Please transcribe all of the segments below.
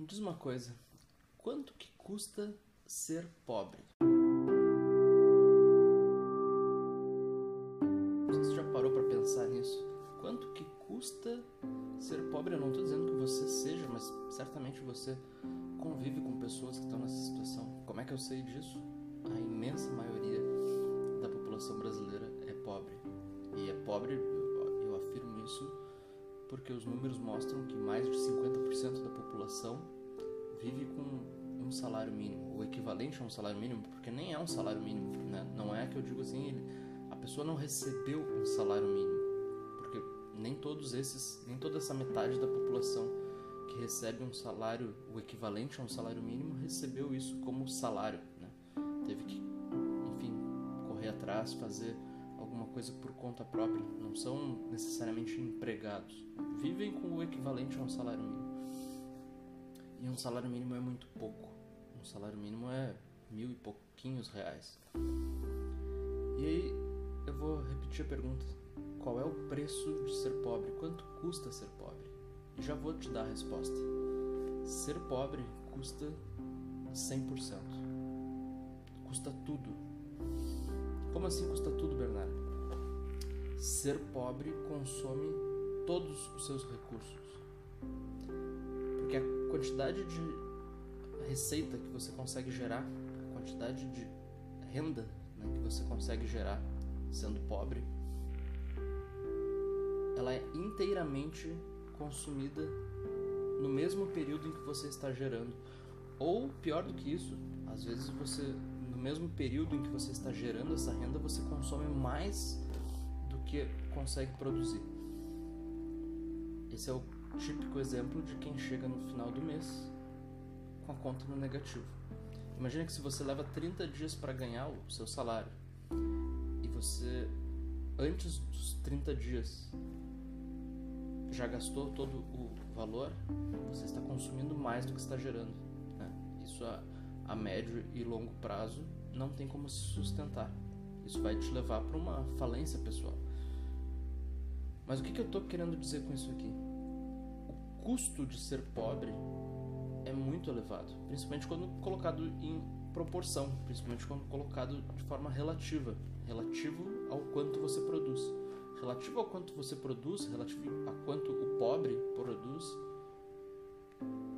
Me diz uma coisa, quanto que custa ser pobre? Você já parou para pensar nisso? Quanto que custa ser pobre? Eu não estou dizendo que você seja, mas certamente você convive com pessoas que estão nessa situação. Como é que eu sei disso? A imensa maioria da população brasileira é pobre. E é pobre, eu afirmo isso, porque os números mostram que mais de 50% da população vive com um salário mínimo, o equivalente a um salário mínimo, porque nem é um salário mínimo, né? Não é que eu digo assim, ele, a pessoa não recebeu um salário mínimo, porque nem todos esses, nem toda essa metade da população que recebe um salário, o equivalente a um salário mínimo, recebeu isso como salário, né? Teve que, enfim, correr atrás, fazer alguma coisa por conta própria, não são necessariamente empregados, vivem com o equivalente a um salário mínimo. E um salário mínimo é muito pouco. Um salário mínimo é mil e pouquinhos reais. E aí eu vou repetir a pergunta: qual é o preço de ser pobre? Quanto custa ser pobre? E já vou te dar a resposta. Ser pobre custa 100%. Custa tudo. Como assim custa tudo, Bernardo? Ser pobre consome todos os seus recursos. Quantidade de receita que você consegue gerar, a quantidade de renda né, que você consegue gerar sendo pobre, ela é inteiramente consumida no mesmo período em que você está gerando. Ou pior do que isso, às vezes você no mesmo período em que você está gerando essa renda, você consome mais do que consegue produzir. Esse é o típico exemplo de quem chega no final do mês com a conta no negativo. Imagina que se você leva 30 dias para ganhar o seu salário e você antes dos 30 dias já gastou todo o valor, você está consumindo mais do que está gerando. Né? Isso a, a médio e longo prazo não tem como se sustentar. Isso vai te levar para uma falência pessoal. Mas o que, que eu estou querendo dizer com isso aqui? Custo de ser pobre é muito elevado, principalmente quando colocado em proporção, principalmente quando colocado de forma relativa, relativo ao quanto você produz. Relativo ao quanto você produz, relativo a quanto o pobre produz,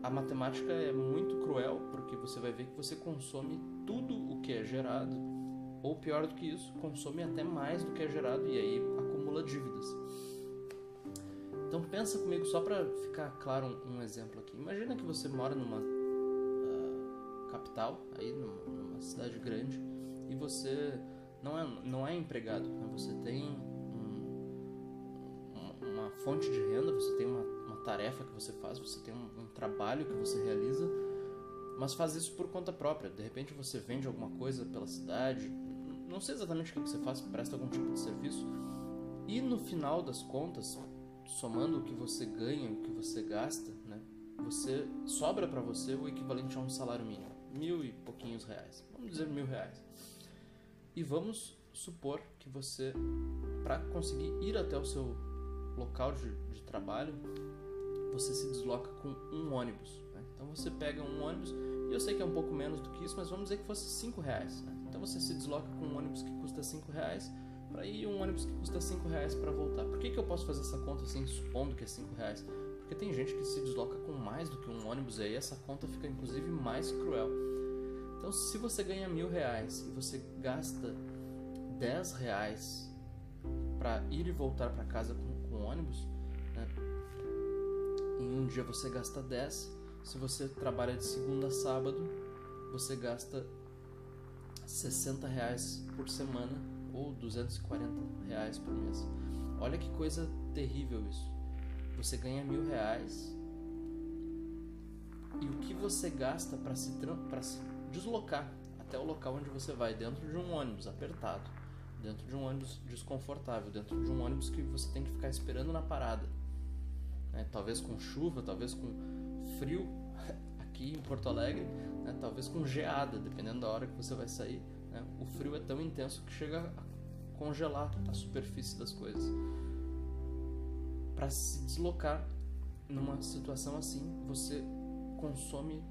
a matemática é muito cruel porque você vai ver que você consome tudo o que é gerado, ou pior do que isso, consome até mais do que é gerado e aí acumula dívidas. Então pensa comigo só para ficar claro um, um, exemplo aqui. Imagina que você mora numa uh, capital, aí numa, numa, cidade grande e você não é não é empregado, né? você tem um, uma, fonte de renda, você tem uma, uma, tarefa que você faz, você tem um, um trabalho que você realiza, mas faz isso por conta própria. De repente você vende alguma coisa pela cidade, não sei exatamente o que você faz, presta algum tipo de serviço. E no final das contas, somando o que você ganha, o que você gasta, né? Você sobra para você o equivalente a um salário mínimo, mil e pouquinhos reais. Vamos dizer mil reais. E vamos supor que você, para conseguir ir até o seu local de, de, trabalho, você se desloca com um ônibus. Né? Então você pega um ônibus, e eu sei que é um pouco menos do que isso, mas vamos dizer que fosse cinco reais. Né? Então você se desloca com um ônibus que custa cinco reais ir um ônibus que custa 5 reais para voltar. Por que, que eu posso fazer essa conta assim, supondo que é 5 reais? Porque tem gente que se desloca com mais do que um ônibus e aí essa conta fica inclusive mais cruel. Então, se você ganha mil reais e você gasta 10 reais para ir e voltar para casa com, com ônibus, né? em um dia você gasta 10. Se você trabalha de segunda a sábado, você gasta 60 reais por semana ou 240 reais por mês. Olha que coisa terrível isso. Você ganha mil reais e o que você gasta para se, se deslocar até o local onde você vai, dentro de um ônibus apertado, dentro de um ônibus desconfortável, dentro de um ônibus que você tem que ficar esperando na parada. Né? Talvez com chuva, talvez com frio aqui em Porto Alegre, né? talvez com geada, dependendo da hora que você vai sair. Né? O frio é tão intenso que chega a congelar a superfície das coisas. Para se deslocar numa situação assim, você consome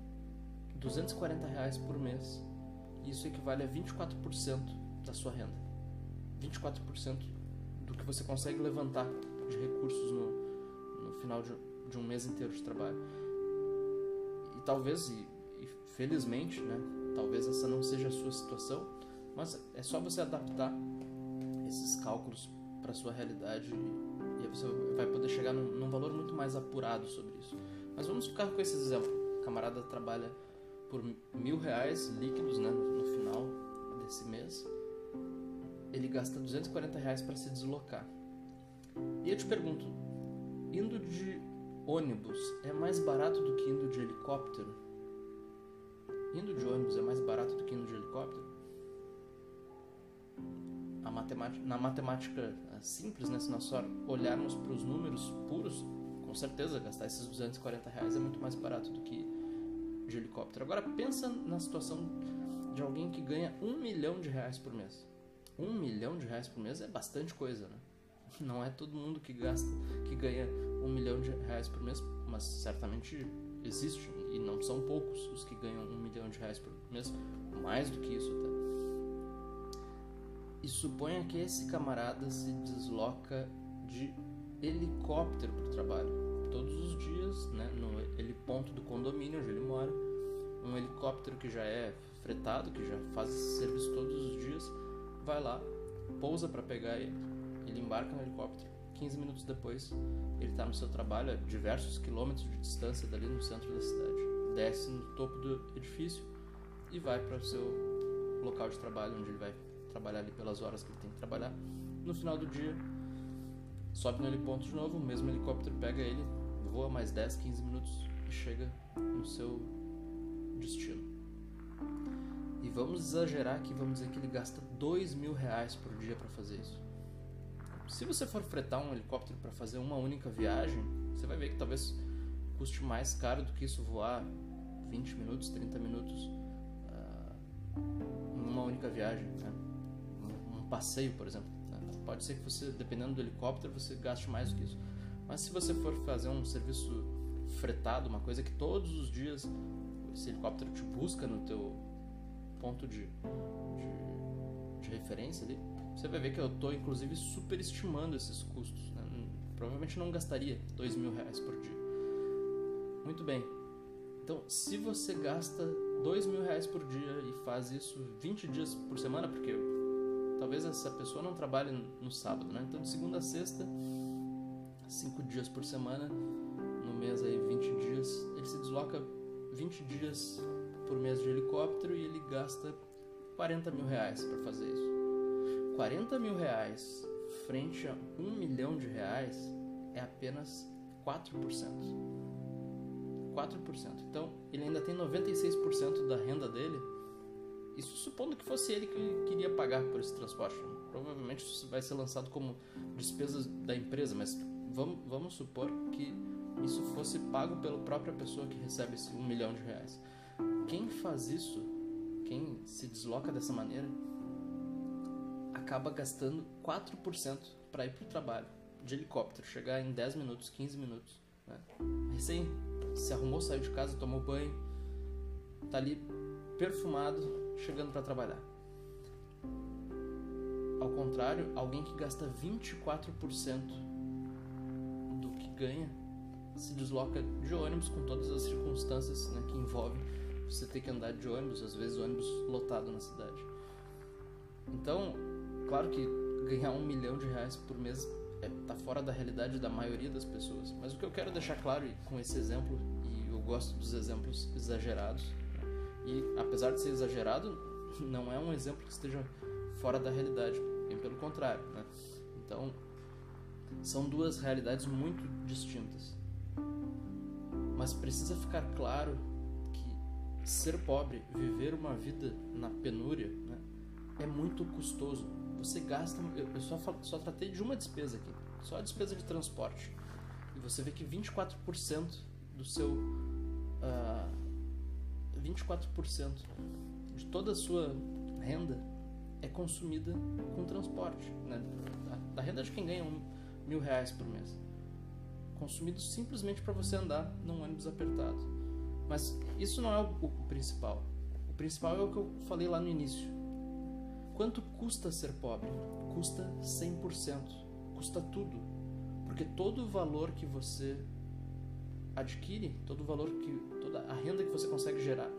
240 reais por mês. Isso equivale a 24% da sua renda. 24% do que você consegue levantar de recursos no, no final de, de um mês inteiro de trabalho. E talvez, e, e felizmente, né, talvez essa não seja a sua situação, mas é só você adaptar esses cálculos para sua realidade e, você vai poder chegar num, num, valor muito mais apurado sobre isso. Mas vamos ficar com esse exemplo. O camarada trabalha por mil reais líquidos né, no, no final desse mês. Ele gasta 240 reais para se deslocar. E eu te pergunto, indo de ônibus é mais barato do que indo de helicóptero? Indo de ônibus é mais barato do que indo de helicóptero? Matemática, na matemática eh, simples, né, se nós olharmos para os números puros, com certeza gastar esses 240 reais é muito mais barato do que de helicóptero. Agora pensa na situação de alguém que ganha um milhão de reais por mês. Um milhão de reais por mês é bastante coisa, né? Não é todo mundo que gasta, que ganha um milhão de reais por mês, mas certamente existe e não são poucos os que ganham um milhão de reais por mês, mais do que isso até. E suponha que esse camarada se desloca de helicóptero para o trabalho todos os dias, né, no ponto do condomínio onde ele mora, um helicóptero que já é fretado, que já faz esse serviço todos os dias, vai lá, pousa para pegar ele, ele embarca no helicóptero. 15 minutos depois, ele está no seu trabalho a diversos quilômetros de distância dali no centro da cidade. Desce no topo do edifício e vai para o seu local de trabalho, onde ele vai trabalhar ali pelas horas que ele tem que trabalhar. No final do dia, sobe no heliponto de novo, o mesmo helicóptero pega ele, voa mais 10, 15 minutos e chega no seu destino. E vamos exagerar que vamos dizer que ele gasta 2 mil reais por dia para fazer isso. Se você for fretar um helicóptero para fazer uma única viagem, você vai ver que talvez custe mais caro do que isso voar 20 minutos, 30 minutos uh, uma única viagem. Né? Um, um passeio, por exemplo. Né? Pode ser que você, dependendo do helicóptero, você gaste mais do que isso. Mas se você for fazer um serviço fretado, uma coisa que todos os dias esse helicóptero te busca no teu ponto de, de, de referência ali, você vai ver que eu estou inclusive superestimando esses custos. Né? Provavelmente não gastaria dois mil reais por dia. Muito bem. Então, se você gasta dois mil reais por dia e faz isso 20 dias por semana, porque talvez essa pessoa não trabalhe no sábado, né? Então, de segunda a sexta, cinco dias por semana, no mês aí 20 dias, ele se desloca 20 dias por mês de helicóptero e ele gasta 40 mil reais para fazer isso. 40 mil reais frente a 1 milhão de reais é apenas 4%. 4%. Então, ele ainda tem 96% da renda dele. Isso supondo que fosse ele que queria pagar por esse transporte. Provavelmente isso vai ser lançado como despesas da empresa, mas vamos, vamos supor que isso fosse pago pela própria pessoa que recebe esse 1 milhão de reais. Quem faz isso, quem se desloca dessa maneira, acaba gastando 4% para ir para o trabalho de helicóptero, chegar em 10 minutos, 15 minutos. Né? Recém se arrumou, saiu de casa, tomou banho, tá ali perfumado, chegando para trabalhar. Ao contrário, alguém que gasta 24% do que ganha se desloca de ônibus com todas as circunstâncias né, que envolvem você ter que andar de ônibus, às vezes ônibus lotado na cidade. Então, Claro que ganhar um milhão de reais por mês é, tá fora da realidade da maioria das pessoas. Mas o que eu quero deixar claro com esse exemplo, e eu gosto dos exemplos exagerados, e apesar de ser exagerado, não é um exemplo que esteja fora da realidade, bem pelo contrário. Né? Então, são duas realidades muito distintas. Mas precisa ficar claro que ser pobre, viver uma vida na penúria, né, é muito custoso você gasta. Eu só, só tratei de uma despesa aqui, só a despesa de transporte. E você vê que 24% do seu. Uh, ah, 24% de toda a sua renda é consumida com transporte. Né? Da, da renda de quem ganha um, mil reais por mês. Consumido simplesmente para você andar num ônibus apertado. Mas isso não é o, o principal. O principal é o que eu falei lá no início. Quanto custa ser pobre? Custa 100%. Custa tudo. Porque todo o valor que você adquire, todo o valor que toda a renda que você consegue gerar,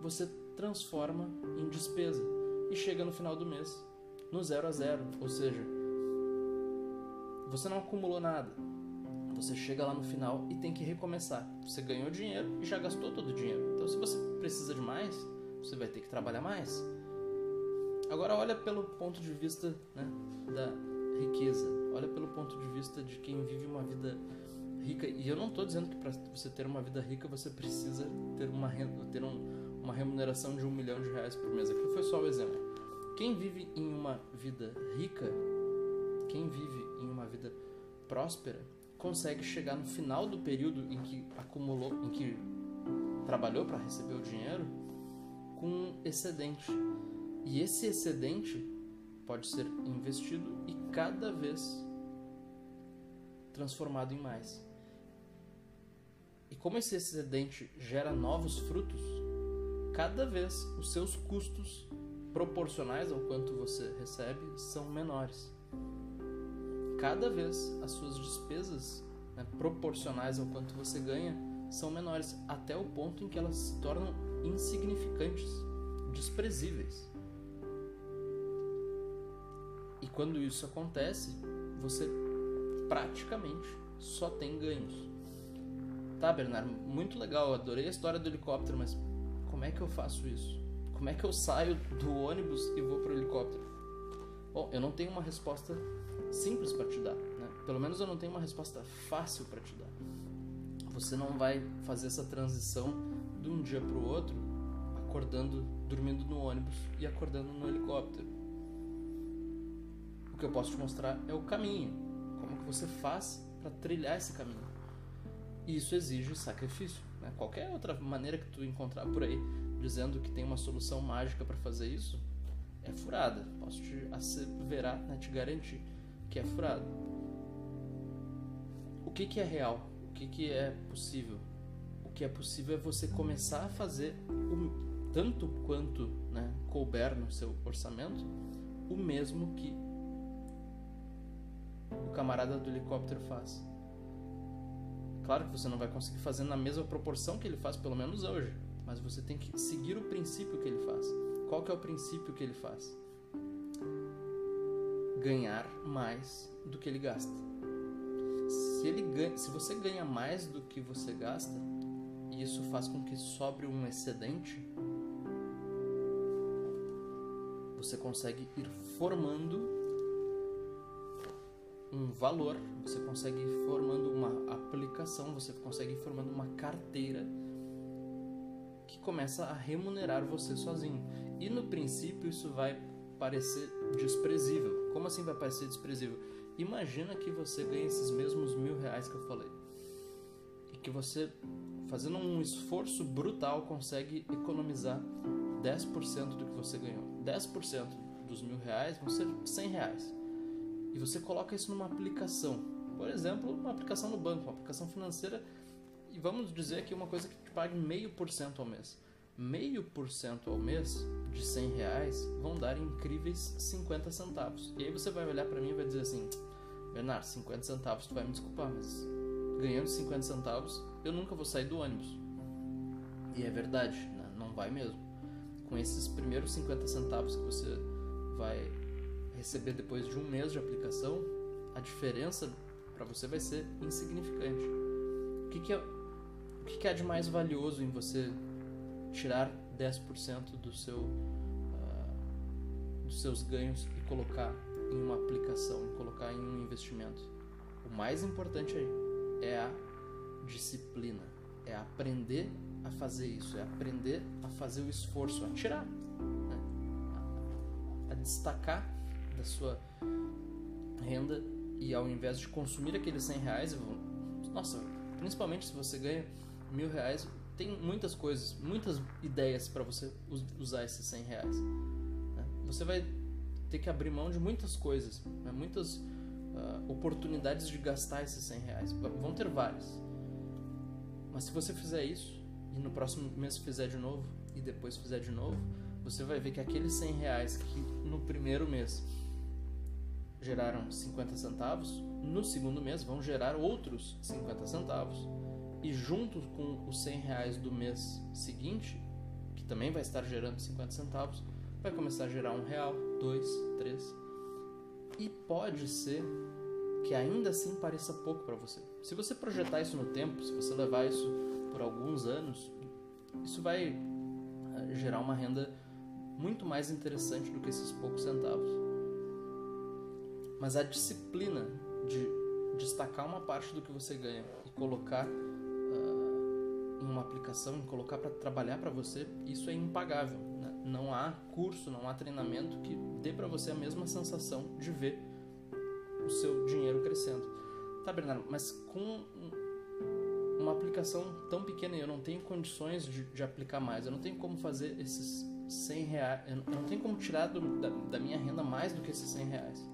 você transforma em despesa e chega no final do mês no zero a zero, ou seja, você não acumulou nada. Você chega lá no final e tem que recomeçar. Você ganhou dinheiro e já gastou todo o dinheiro. Então, se você precisa de mais, você vai ter que trabalhar mais. Agora, olha pelo ponto de vista né, da riqueza. Olha pelo ponto de vista de quem vive uma vida rica. E eu não estou dizendo que para você ter uma vida rica você precisa ter uma renda, ter um, uma remuneração de um milhão de reais por mês. Aquilo foi só o exemplo. Quem vive em uma vida rica, quem vive em uma vida próspera, consegue chegar no final do período em que acumulou, em que trabalhou para receber o dinheiro, com um excedente. E esse excedente pode ser investido e cada vez transformado em mais. E como esse excedente gera novos frutos, cada vez os seus custos proporcionais ao quanto você recebe são menores. Cada vez as suas despesas né, proporcionais ao quanto você ganha são menores, até o ponto em que elas se tornam insignificantes, desprezíveis. Quando isso acontece, você praticamente só tem ganhos. Tá, Bernardo, muito legal, adorei a história do helicóptero, mas como é que eu faço isso? Como é que eu saio do ônibus e vou pro helicóptero? Bom, eu não tenho uma resposta simples para te dar, né? Pelo menos eu não tenho uma resposta fácil para te dar. Você não vai fazer essa transição de um dia para o outro, acordando, dormindo no ônibus e acordando no helicóptero. Que eu posso te mostrar é o caminho, como que você faz para trilhar esse caminho. E isso exige sacrifício. Né? Qualquer outra maneira que tu encontrar por aí dizendo que tem uma solução mágica para fazer isso é furada. Posso te asseverar, né? te garantir que é furada. O que, que é real? O que, que é possível? O que é possível é você começar a fazer o, tanto quanto né, couber no seu orçamento o mesmo que o camarada do helicóptero faz. Claro que você não vai conseguir fazer na mesma proporção que ele faz, pelo menos hoje, mas você tem que seguir o princípio que ele faz. Qual que é o princípio que ele faz? Ganhar mais do que ele gasta. Se, ele ganha, se você ganha mais do que você gasta, e isso faz com que sobre um excedente, você consegue ir formando um valor, você consegue ir formando uma aplicação, você consegue ir formando uma carteira que começa a remunerar você sozinho. E no princípio isso vai parecer desprezível. Como assim vai parecer desprezível? Imagina que você ganha esses mesmos mil reais que eu falei. E que você, fazendo um esforço brutal, consegue economizar 10% do que você ganhou. 10% dos mil reais vão ser 100 reais e você coloca isso numa aplicação, por exemplo, uma aplicação no banco, uma aplicação financeira, e vamos dizer aqui uma coisa que te pague meio por cento ao mês. Meio por cento ao mês de 100 reais vão dar incríveis 50 centavos. E aí você vai olhar para mim e vai dizer assim, Bernardo, 50 centavos, tu vai me desculpar, mas ganhando 50 centavos eu nunca vou sair do ônibus. E é verdade, né? não vai mesmo. Com esses primeiros 50 centavos que você vai receber depois de um mês de aplicação, a diferença para você vai ser insignificante. O que, que é, o que, que é de mais valioso em você tirar 10% do seu, uh, dos seus ganhos e colocar em uma aplicação, colocar em um investimento? O mais importante aí é a disciplina, é aprender a fazer isso, é aprender a fazer o esforço, a tirar, né? a, destacar da sua renda e ao invés de consumir aqueles 100 reais, nossa, principalmente se você ganha mil reais, tem muitas coisas, muitas ideias para você usar esses 100 reais. Né? Você vai ter que abrir mão de muitas coisas, né? muitas uh, oportunidades de gastar esses 100 reais. Vão ter várias. Mas se você fizer isso, e no próximo mês fizer de novo e depois fizer de novo, você vai ver que aqueles 100 reais que no primeiro mês geraram 50 centavos, no segundo mês vão gerar outros 50 centavos e junto com os 100 reais do mês seguinte, que também vai estar gerando 50 centavos, vai começar a gerar um real, dois, três e pode ser que ainda assim pareça pouco para você. Se você projetar isso no tempo, se você levar isso por alguns anos, isso vai eh, gerar uma renda muito mais interessante do que esses poucos centavos. Mas a disciplina de destacar uma parte do que você ganha e colocar uh, em uma aplicação, em colocar para trabalhar para você, isso é impagável. Né? Não há curso, não há treinamento que dê para você a mesma sensação de ver o seu dinheiro crescendo. Tá, Bernardo, mas com uma aplicação tão pequena eu não tenho condições de, de aplicar mais, eu não tenho como fazer esses 100 reais, eu não, eu não tenho como tirar do, da, da minha renda mais do que esses 100 reais.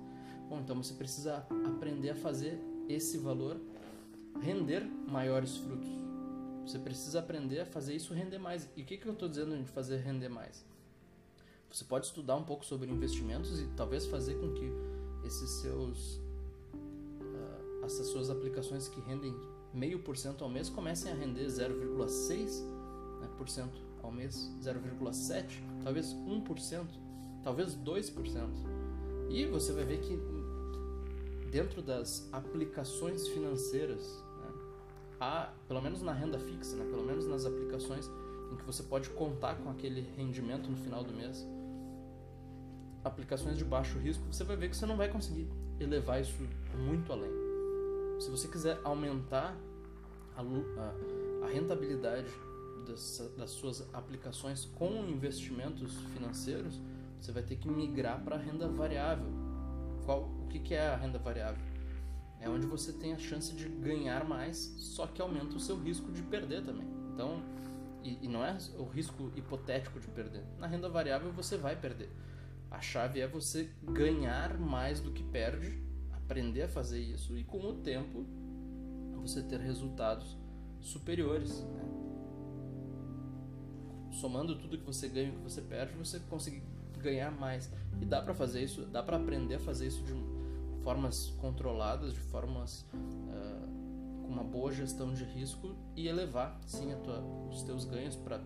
Bom, então você precisa aprender a fazer esse valor render maiores frutos. Você precisa aprender a fazer isso render mais. E o que, que eu estou dizendo de fazer render mais? Você pode estudar um pouco sobre investimentos e talvez fazer com que esses seus uh, essas suas aplicações que rendem meio por cento ao mês comecem a render 0,6% né, por cento ao mês, 0,7%, talvez 1%, talvez 2%. E você vai ver que dentro das aplicações financeiras, né, há, pelo menos na renda fixa, né, pelo menos nas aplicações em que você pode contar com aquele rendimento no final do mês, aplicações de baixo risco, você vai ver que você não vai conseguir elevar isso muito além. Se você quiser aumentar a, a, a rentabilidade das, das, suas aplicações com investimentos financeiros, você vai ter que migrar para a renda variável. Qual, que, que é a renda variável? É onde você tem a chance de ganhar mais, só que aumenta o seu risco de perder também. Então, e, e não é o risco hipotético de perder. Na renda variável você vai perder a chave é você ganhar mais do que perde, aprender a fazer isso e com o tempo você ter resultados superiores. Né? Somando tudo que você ganha e que você perde, você consegue ganhar mais. E dá para fazer isso, dá para aprender a fazer isso de formas controladas, de formas uh, com uma boa gestão de risco e elevar sim tua, os teus ganhos para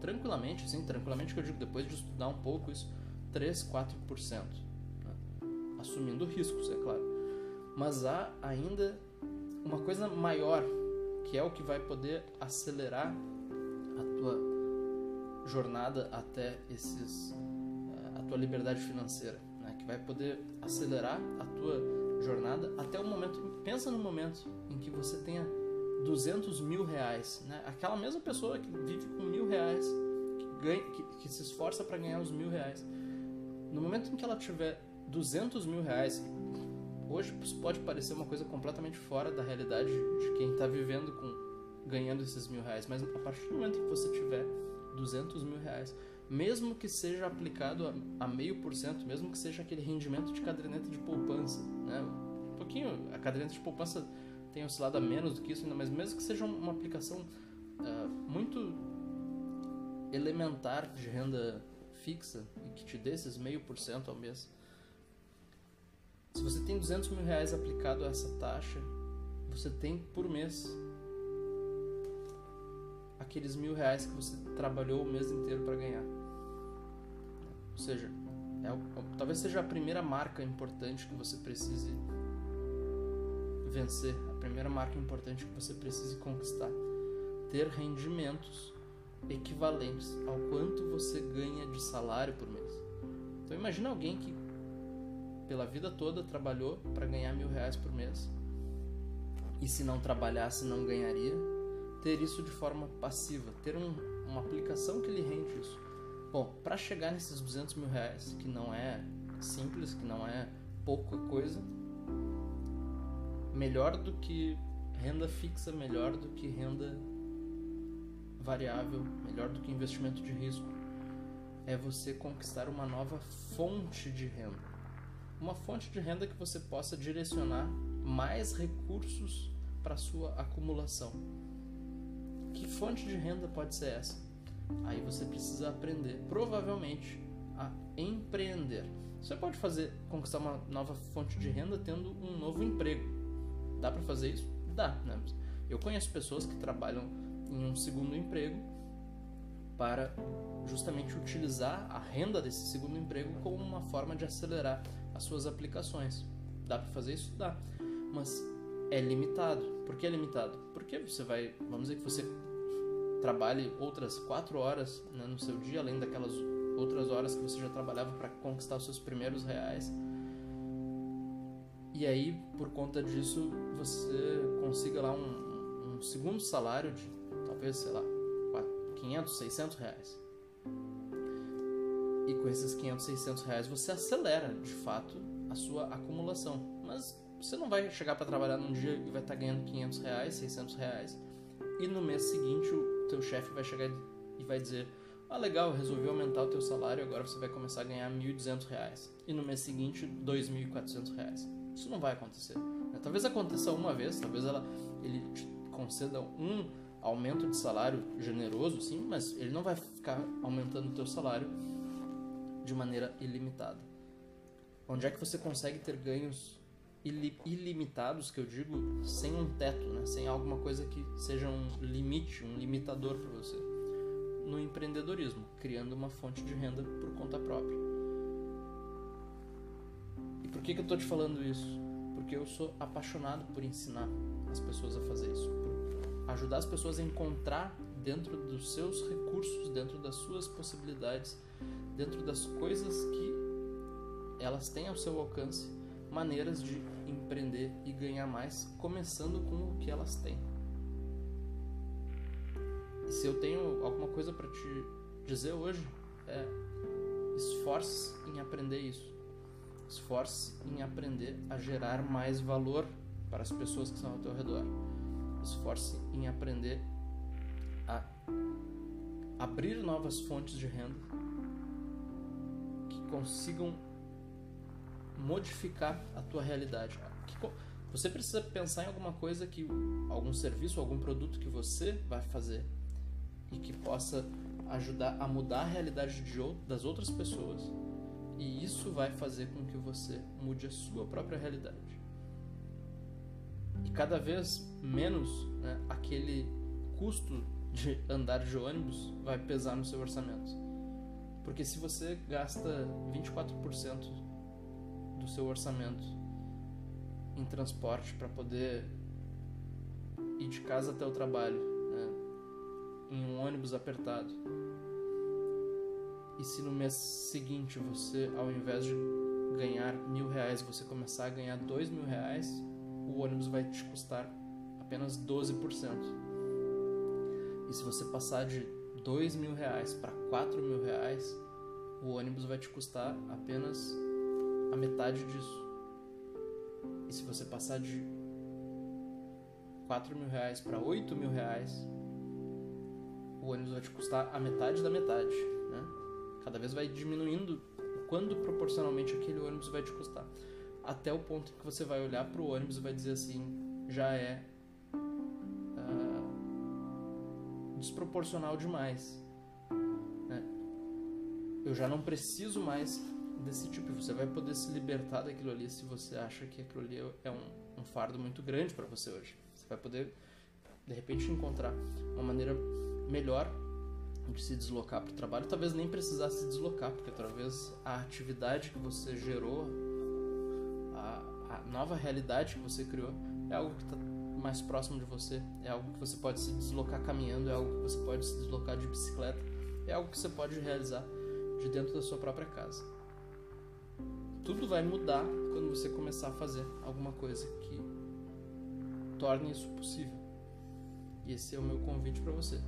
tranquilamente, sim, tranquilamente que eu digo depois de estudar um pouco isso 3, 4%. Né? Assumindo riscos, é claro. Mas há ainda uma coisa maior, que é o que vai poder acelerar a tua jornada até esses a tua liberdade financeira? Que vai poder acelerar a tua jornada até o momento. Pensa no momento em que você tenha 200 mil reais, né? Aquela mesma pessoa que vive com mil reais, que, ganha, que, que se esforça para ganhar os mil reais, no momento em que ela tiver 200 mil reais, hoje isso pode parecer uma coisa completamente fora da realidade de quem está vivendo com ganhando esses mil reais, mas a partir do momento que você tiver 200 mil reais, mesmo que seja aplicado a, meio por cento, mesmo que seja aquele rendimento de caderneta de poupança, né? um pouquinho, a caderneta de poupança tem oscilado a menos do que isso, mas mesmo que seja uma aplicação uh, muito elementar de renda fixa e que te dê esses meio por cento ao mês. Se você tem 200 mil reais aplicado a essa taxa, você tem por mês aqueles mil reais que você trabalhou o mês inteiro para ganhar. Ou seja, é, talvez seja a primeira marca importante que você precise vencer, a primeira marca importante que você precise conquistar. Ter rendimentos equivalentes ao quanto você ganha de salário por mês. Então imagina alguém que pela vida toda trabalhou para ganhar mil reais por mês e se não trabalhasse não ganharia. Ter isso de forma passiva, ter um, uma aplicação que lhe rende isso. Bom, para chegar nesses 200 mil reais, que não é simples, que não é pouca coisa, melhor do que renda fixa, melhor do que renda variável, melhor do que investimento de risco, é você conquistar uma nova fonte de renda. Uma fonte de renda que você possa direcionar mais recursos para sua acumulação. Que fonte de renda pode ser essa? Aí você precisa aprender, provavelmente, a empreender. Você pode fazer conquistar uma nova fonte de renda tendo um novo emprego. Dá para fazer isso? Dá, né? Eu conheço pessoas que trabalham em um segundo emprego para justamente utilizar a renda desse segundo emprego como uma forma de acelerar as suas aplicações. Dá para fazer isso? Dá. Mas é limitado. Por que é limitado? Porque você vai, vamos dizer que você trabalhe outras quatro horas né, no seu dia, além daquelas outras horas que você já trabalhava para conquistar os seus primeiros reais. E aí, por conta disso, você consiga lá um, um segundo salário de talvez, sei lá, 500, 600 reais. E com esses 500, 600 reais você acelera, de fato, a sua acumulação. Mas você não vai chegar para trabalhar num dia e vai estar tá ganhando 500 reais, 600 reais. E no mês seguinte teu chefe vai chegar e vai dizer ah, legal, resolveu aumentar o teu salário, agora você vai começar a ganhar 1.200 reais. E no mês seguinte, 2.400 reais. Isso não vai acontecer. Né? Talvez aconteça uma vez, talvez ela, ele te conceda um aumento de salário generoso, sim, mas ele não vai ficar aumentando o teu salário de maneira ilimitada. Onde é que você consegue ter ganhos ilimitados, que eu digo, sem um teto, né? sem alguma coisa que seja um limite, um limitador para você? No empreendedorismo, criando uma fonte de renda por conta própria. E por que, que eu estou te falando isso? Porque eu sou apaixonado por ensinar as pessoas a fazer isso, ajudar as pessoas a encontrar dentro dos seus recursos, dentro das suas possibilidades, dentro das coisas que elas têm ao seu alcance, maneiras de empreender e ganhar mais, começando com o que elas têm. E se eu tenho alguma coisa para te dizer hoje, é esforce em aprender isso. Esforce em aprender a gerar mais valor para as pessoas que estão ao teu redor esforce em aprender a abrir novas fontes de renda que consigam modificar a tua realidade. você precisa pensar em alguma coisa que algum serviço, algum produto que você vai fazer e que possa ajudar a mudar a realidade de, das outras pessoas. E isso vai fazer com que você mude a sua própria realidade e cada vez menos né, aquele custo de andar de ônibus vai pesar no seu orçamento. Porque se você gasta 24% do seu orçamento em transporte para poder ir de casa até o trabalho, né, em um ônibus apertado, e se no mês seguinte você, ao invés de ganhar mil reais, você começar a ganhar dois mil reais, o ônibus vai te custar apenas 12%. E se você passar de 2 mil reais para 4 mil reais, o ônibus vai te custar apenas a metade disso. E se você passar de 4 mil reais para 8 mil reais, o ônibus vai te custar a metade da metade. Né? Cada vez vai diminuindo quando proporcionalmente aquele ônibus vai te custar até o ponto que você vai olhar para o ônibus e vai dizer assim, já é uh, desproporcional demais. Né? Eu já não preciso mais desse tipo. Você vai poder se libertar daquilo ali se você acha que aquilo ali é um, um fardo muito grande para você hoje. Você vai poder, de repente, encontrar uma maneira melhor de se deslocar para o trabalho. Talvez nem precisar se deslocar, porque talvez a atividade que você gerou nova realidade que você criou é algo que está mais próximo de você, é algo que você pode se deslocar caminhando, é algo que você pode se deslocar de bicicleta, é algo que você pode realizar de dentro da sua própria casa. Tudo vai mudar quando você começar a fazer alguma coisa que torne isso possível. E esse é o meu convite para você.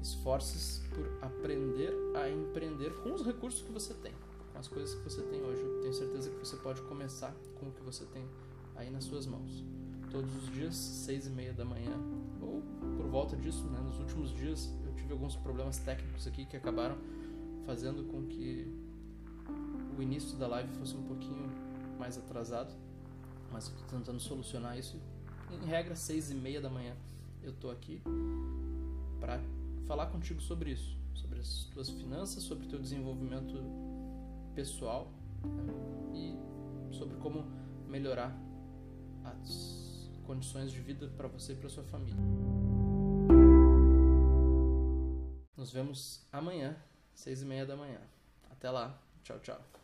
Esforce-se por aprender a empreender com os recursos que você tem com as coisas que você tem hoje. Eu tenho certeza que você pode começar com o que você tem aí nas suas mãos. Todos os dias, seis e meia da manhã, ou por volta disso, né? Nos últimos dias eu tive alguns problemas técnicos aqui que acabaram fazendo com que o início da live fosse um pouquinho mais atrasado, mas eu estou tentando solucionar isso. Em regra, seis e meia da manhã eu tô aqui para falar contigo sobre isso, sobre as tuas finanças, sobre o teu desenvolvimento pessoal né? e sobre como melhorar as condições de vida para você e para sua família. Nos vemos amanhã, seis e meia da manhã. Até lá. Tchau, tchau.